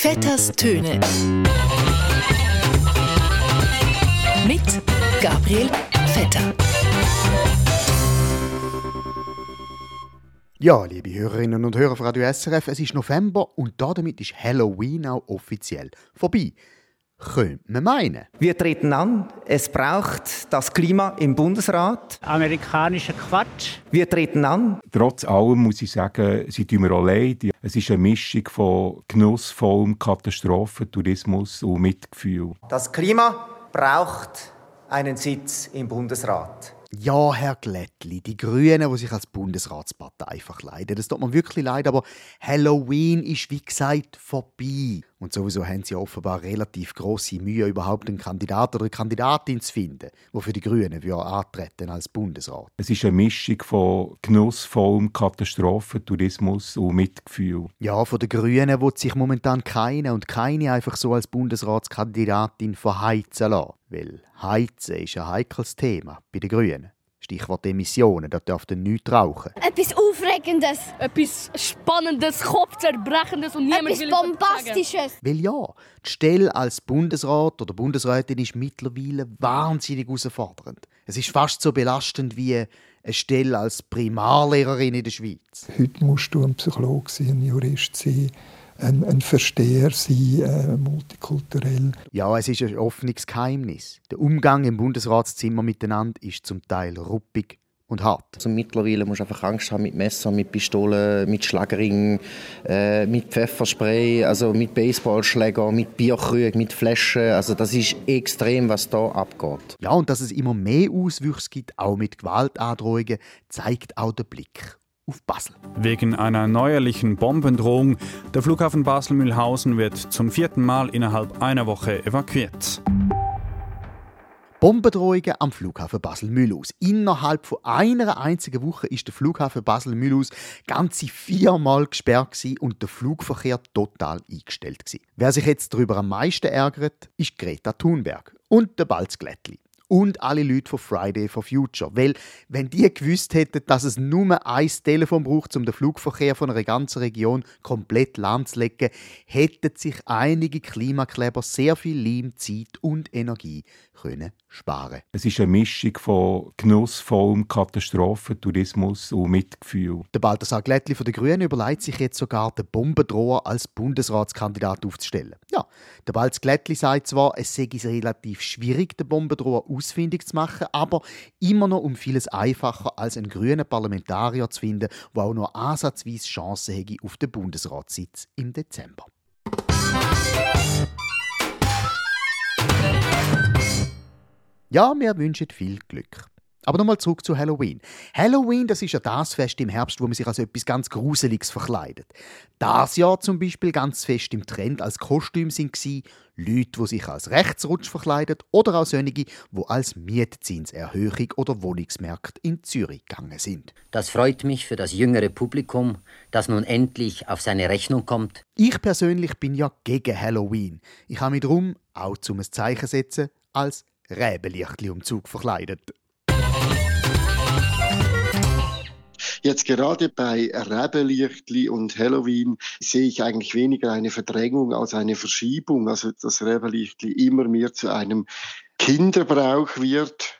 Vetters Töne. Mit Gabriel Vetter. Ja, liebe Hörerinnen und Hörer von Radio SRF, es ist November und damit ist Halloween auch offiziell vorbei. Könnte man meinen. Wir treten an, es braucht das Klima im Bundesrat. Amerikanischer Quatsch. Wir treten an. Trotz allem muss ich sagen, sie tun mir auch leid. Es ist eine Mischung von genussvollem Katastrophentourismus und Mitgefühl. Das Klima braucht einen Sitz im Bundesrat. Ja, Herr Glättli, die Grünen, die sich als Bundesratspartei verkleiden, das tut mir wirklich leid, aber Halloween ist wie gesagt vorbei. Und sowieso haben sie offenbar relativ große Mühe, überhaupt einen Kandidat oder eine Kandidatin zu finden, die für die Grünen antreten als Bundesrat. Es ist eine Mischung von genussvollem Katastrophentourismus und Mitgefühl. Ja, von den Grünen wird sich momentan keine und keine einfach so als Bundesratskandidatin verheizen lassen. Weil Heizen ist ein heikles Thema bei den Grünen. Stichwort Emissionen, da dürften nichts rauchen. Etwas Aufregendes. Etwas Spannendes, Kopfzerbrechendes und niemand Etwas will Bombastisches. Weil ja, die Stelle als Bundesrat oder Bundesrätin ist mittlerweile wahnsinnig herausfordernd. Es ist fast so belastend wie eine Stelle als Primarlehrerin in der Schweiz. Heute musst du ein Psychologe sein, ein Jurist sein, ein, ein Versteher sein, äh, multikulturell. Ja, es ist ein offenes Geheimnis. Der Umgang im Bundesratszimmer miteinander ist zum Teil ruppig und hart. Also mittlerweile musst du einfach Angst haben mit Messer, mit Pistolen, mit Schlagring, äh, mit Pfefferspray, also mit Baseballschläger, mit Bierkrügen, mit Flaschen. Also das ist extrem, was da abgeht. Ja, und dass es immer mehr Auswüchse gibt, auch mit Gewaltandrohungen, zeigt auch der Blick auf Basel. Wegen einer neuerlichen Bombendrohung. Der Flughafen Basel-Mühlhausen wird zum vierten Mal innerhalb einer Woche evakuiert. Bombendrohungen am Flughafen Basel-Mühlhaus. Innerhalb von einer einzigen Woche ist der Flughafen Basel-Mühlhaus ganze viermal gesperrt gewesen und der Flugverkehr total eingestellt gewesen. Wer sich jetzt darüber am meisten ärgert, ist Greta Thunberg und der Balz Glättli und alle Leute von Friday for Future. Weil, wenn die gewusst hätten, dass es nur ein Telefon braucht, um den Flugverkehr von einer ganzen Region komplett lahmzulegen, hätten sich einige Klimakleber sehr viel Leim, Zeit und Energie können sparen. Es ist eine Mischung von genussvollem Katastrophentourismus und Mitgefühl. Der Balthasar Glättli von den Grünen überlegt sich jetzt sogar, den Bombendroher als Bundesratskandidat aufzustellen. Ja, der Balz Glättli sagt zwar, es sei relativ schwierig, den Bombendroher ausfindig zu machen, aber immer noch um vieles einfacher als einen grünen Parlamentarier zu finden, der auch nur ansatzweise Chancen hätte auf den Bundesratssitz im Dezember. Ja, wir wünschen viel Glück. Aber nochmal zurück zu Halloween. Halloween, das ist ja das Fest im Herbst, wo man sich als etwas ganz Gruseliges verkleidet. Das Jahr zum Beispiel ganz fest im Trend als Kostüm sind gsi Leute, die sich als Rechtsrutsch verkleidet oder auch solche, die als Mietzinserhöhung oder Wohnungsmärkte in Zürich gegangen sind. Das freut mich für das jüngere Publikum, das nun endlich auf seine Rechnung kommt. Ich persönlich bin ja gegen Halloween. Ich habe mich darum, auch zum Zeichen setzen, als Räbelichtli-Umzug verkleidet. Jetzt gerade bei Rebelichtli und Halloween sehe ich eigentlich weniger eine Verdrängung als eine Verschiebung. Also dass Rebelichtli immer mehr zu einem Kinderbrauch wird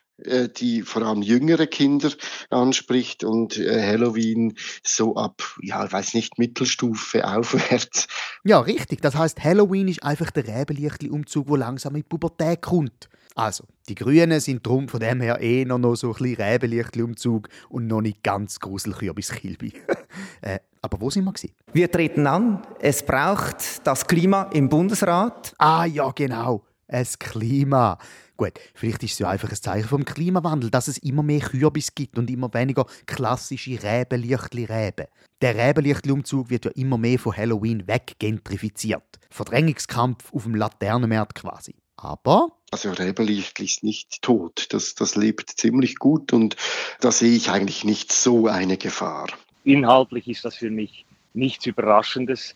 die vor allem jüngere Kinder anspricht und äh, Halloween so ab, ja, ich weiß nicht, Mittelstufe aufwärts. Ja, richtig. Das heißt, Halloween ist einfach der Rebelichtli-Umzug, der langsam in die Pubertät kommt. Also, die Grünen sind drum von dem her eh noch so ein bisschen Rebelichtli-Umzug und noch nicht ganz Gruselkürbis-Kilby. äh, aber wo sind wir gewesen? Wir treten an, es braucht das Klima im Bundesrat. Ah ja, genau. Es Klima. Gut, vielleicht ist es ja einfach ein Zeichen vom Klimawandel, dass es immer mehr Kürbis gibt und immer weniger klassische Räbenlichtli-Reben. Der Räbenlichtli-Umzug wird ja immer mehr von Halloween weggentrifiziert. Verdrängungskampf auf dem Laternenmarkt quasi. Aber also Rebelichtli ist nicht tot. Das, das lebt ziemlich gut und da sehe ich eigentlich nicht so eine Gefahr. Inhaltlich ist das für mich nichts Überraschendes,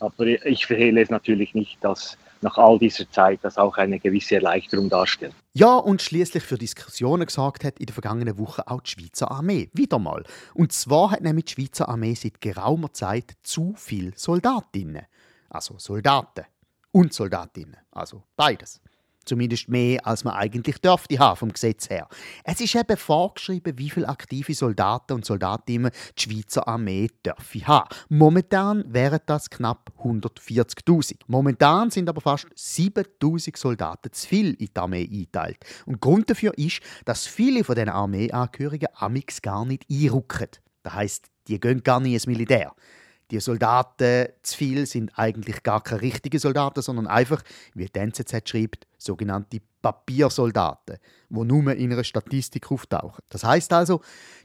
aber ich verhehle es natürlich nicht, dass nach all dieser Zeit das auch eine gewisse Erleichterung darstellt. Ja, und schließlich für Diskussionen gesagt hat in der vergangenen Woche auch die Schweizer Armee. Wieder mal. Und zwar hat nämlich die Schweizer Armee seit geraumer Zeit zu viele Soldatinnen. also Soldaten und Soldatinnen, also beides. Zumindest mehr, als man eigentlich dürfte haben vom Gesetz her. Es ist eben vorgeschrieben, wie viele aktive Soldaten und Soldatinnen die Schweizer Armee dürfe haben. Momentan wären das knapp 140.000. Momentan sind aber fast 7.000 Soldaten zu viel in die Armee eingeteilt. Und Grund dafür ist, dass viele von diesen Armeeangehörigen amix gar nicht einrücken. Das heisst, die gehen gar nicht ins Militär. Die Soldaten zu viel sind eigentlich gar keine richtigen Soldaten, sondern einfach, wie die NZZ schreibt, sogenannte Papiersoldaten, die nur in einer Statistik auftauchen. Das heißt also,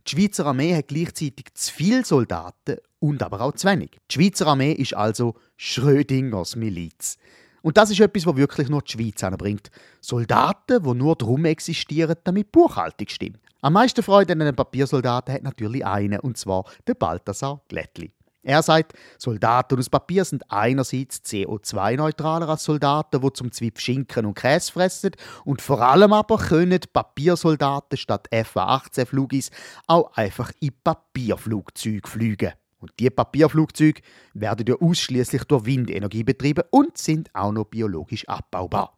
die Schweizer Armee hat gleichzeitig zu viele Soldaten und aber auch zu wenig. Die Schweizer Armee ist also Schrödingers Miliz. Und das ist etwas, was wirklich nur die Schweiz anbringt. Soldaten, die nur darum existieren, damit Buchhaltung stimmt. Am meisten Freude an einem Papiersoldaten hat natürlich einer, und zwar der Balthasar Glättli. Er sagt, Soldaten aus Papier sind einerseits CO2-neutraler als Soldaten, die zum Zwieb Schinken und Käse fressen, und vor allem aber können Papiersoldaten statt FA-18-Flugis auch einfach in Papierflugzeuge fliegen. Und die Papierflugzeuge werden ja ausschließlich durch Windenergie betrieben und sind auch noch biologisch abbaubar.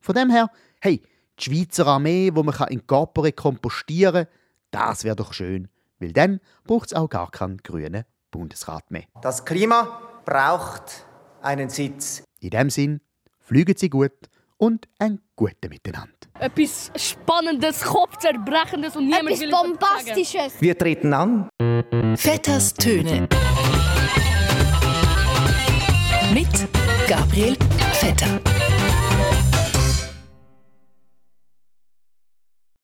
Von dem her, hey, die Schweizer Armee, wo man in Körper kompostieren kann, das wäre doch schön, weil dann braucht es auch gar keinen grünen Bundesrat mehr. Das Klima braucht einen Sitz. In dem Sinn, fliegen Sie gut und ein guten Miteinander. Etwas Spannendes, Kopfzerbrechendes und niemand Etwas will Bombastisches. Wir treten an. Vetters Töne. Mit Gabriel Vetter.